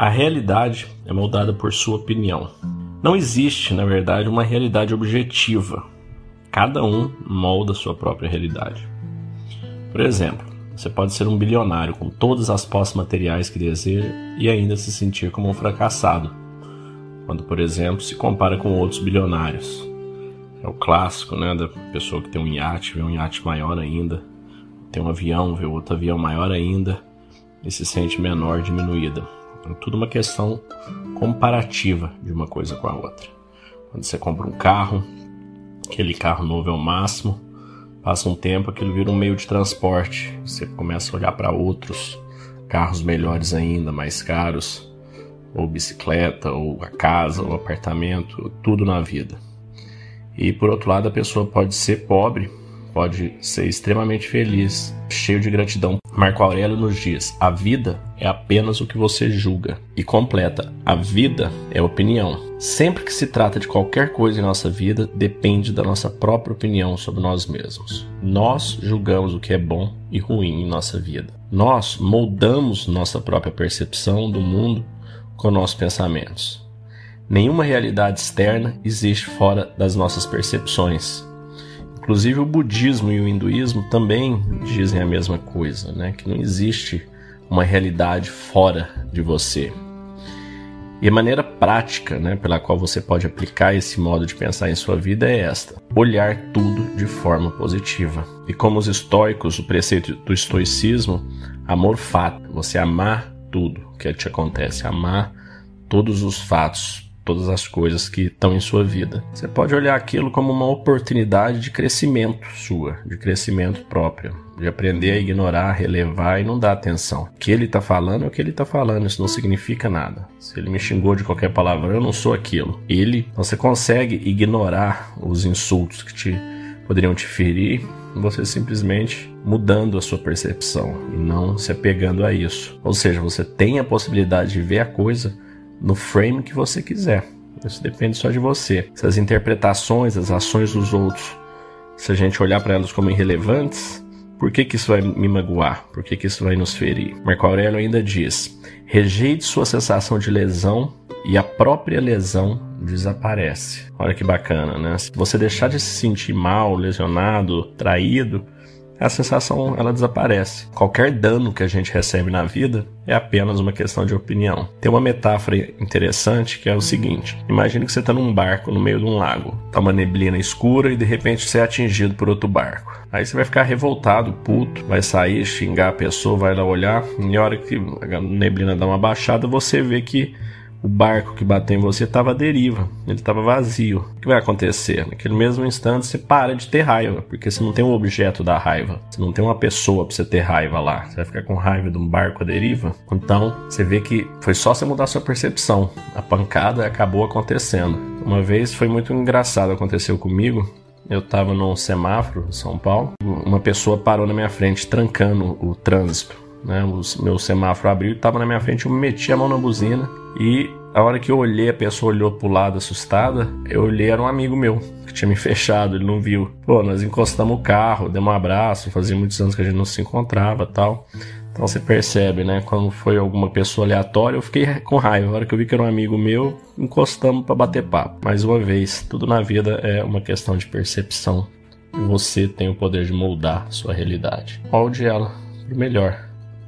A realidade é moldada por sua opinião. Não existe, na verdade, uma realidade objetiva. Cada um molda sua própria realidade. Por exemplo, você pode ser um bilionário com todas as posses materiais que deseja e ainda se sentir como um fracassado, quando, por exemplo, se compara com outros bilionários. É o clássico, né, da pessoa que tem um iate, vê um iate maior ainda, tem um avião, vê outro avião maior ainda e se sente menor, diminuída. É tudo uma questão comparativa de uma coisa com a outra. Quando você compra um carro, aquele carro novo é o máximo, Passa um tempo, aquilo vira um meio de transporte. Você começa a olhar para outros carros melhores ainda, mais caros, ou bicicleta, ou a casa, ou apartamento, tudo na vida. E por outro lado, a pessoa pode ser pobre, pode ser extremamente feliz, cheio de gratidão Marco Aurélio nos diz: a vida é apenas o que você julga. E completa: a vida é opinião. Sempre que se trata de qualquer coisa em nossa vida, depende da nossa própria opinião sobre nós mesmos. Nós julgamos o que é bom e ruim em nossa vida. Nós moldamos nossa própria percepção do mundo com nossos pensamentos. Nenhuma realidade externa existe fora das nossas percepções. Inclusive o budismo e o hinduísmo também dizem a mesma coisa, né? Que não existe uma realidade fora de você. E a maneira prática, né, pela qual você pode aplicar esse modo de pensar em sua vida é esta: olhar tudo de forma positiva. E como os estoicos, o preceito do estoicismo, amor fato, você amar tudo que te acontece, amar todos os fatos, todas as coisas que estão em sua vida. Você pode olhar aquilo como uma oportunidade de crescimento sua, de crescimento próprio, de aprender a ignorar, relevar e não dar atenção. O que ele está falando é o que ele está falando, isso não significa nada. Se ele me xingou de qualquer palavrão, eu não sou aquilo. Ele, você consegue ignorar os insultos que te poderiam te ferir, você simplesmente mudando a sua percepção e não se apegando a isso. Ou seja, você tem a possibilidade de ver a coisa no frame que você quiser. Isso depende só de você. Se as interpretações, as ações dos outros, se a gente olhar para elas como irrelevantes, por que, que isso vai me magoar? Por que, que isso vai nos ferir? Marco Aurélio ainda diz: rejeite sua sensação de lesão e a própria lesão desaparece. Olha que bacana, né? Se você deixar de se sentir mal, lesionado, traído, a sensação ela desaparece. Qualquer dano que a gente recebe na vida é apenas uma questão de opinião. Tem uma metáfora interessante que é o seguinte: imagine que você está num barco no meio de um lago, tá uma neblina escura e de repente você é atingido por outro barco. Aí você vai ficar revoltado, puto, vai sair, xingar a pessoa, vai lá olhar, e a hora que a neblina dá uma baixada, você vê que o barco que bateu em você estava à deriva, ele estava vazio. O que vai acontecer? Naquele mesmo instante você para de ter raiva, porque você não tem um objeto da raiva, você não tem uma pessoa para você ter raiva lá. Você vai ficar com raiva de um barco à deriva. Então você vê que foi só você mudar sua percepção. A pancada acabou acontecendo. Uma vez foi muito engraçado, aconteceu comigo. Eu estava num semáforo em São Paulo, uma pessoa parou na minha frente, trancando o trânsito. Né? O meu semáforo abriu e estava na minha frente, eu meti a mão na buzina e a hora que eu olhei, a pessoa olhou pro lado assustada, eu olhei, era um amigo meu que tinha me fechado, ele não viu. Pô, nós encostamos o carro, demos um abraço, fazia muitos anos que a gente não se encontrava tal. Então você percebe, né? Quando foi alguma pessoa aleatória, eu fiquei com raiva. A hora que eu vi que era um amigo meu, encostamos para bater papo. Mais uma vez, tudo na vida é uma questão de percepção. Você tem o poder de moldar sua realidade. Molde ela pro melhor.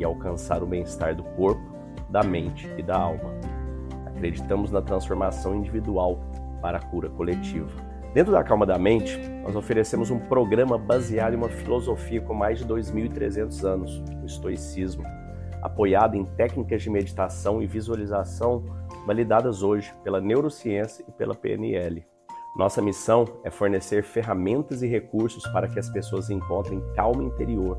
e alcançar o bem-estar do corpo da mente e da alma. Acreditamos na transformação individual para a cura coletiva. Dentro da Calma da Mente, nós oferecemos um programa baseado em uma filosofia com mais de 2.300 anos, o estoicismo, apoiado em técnicas de meditação e visualização validadas hoje pela neurociência e pela PNL. Nossa missão é fornecer ferramentas e recursos para que as pessoas encontrem calma interior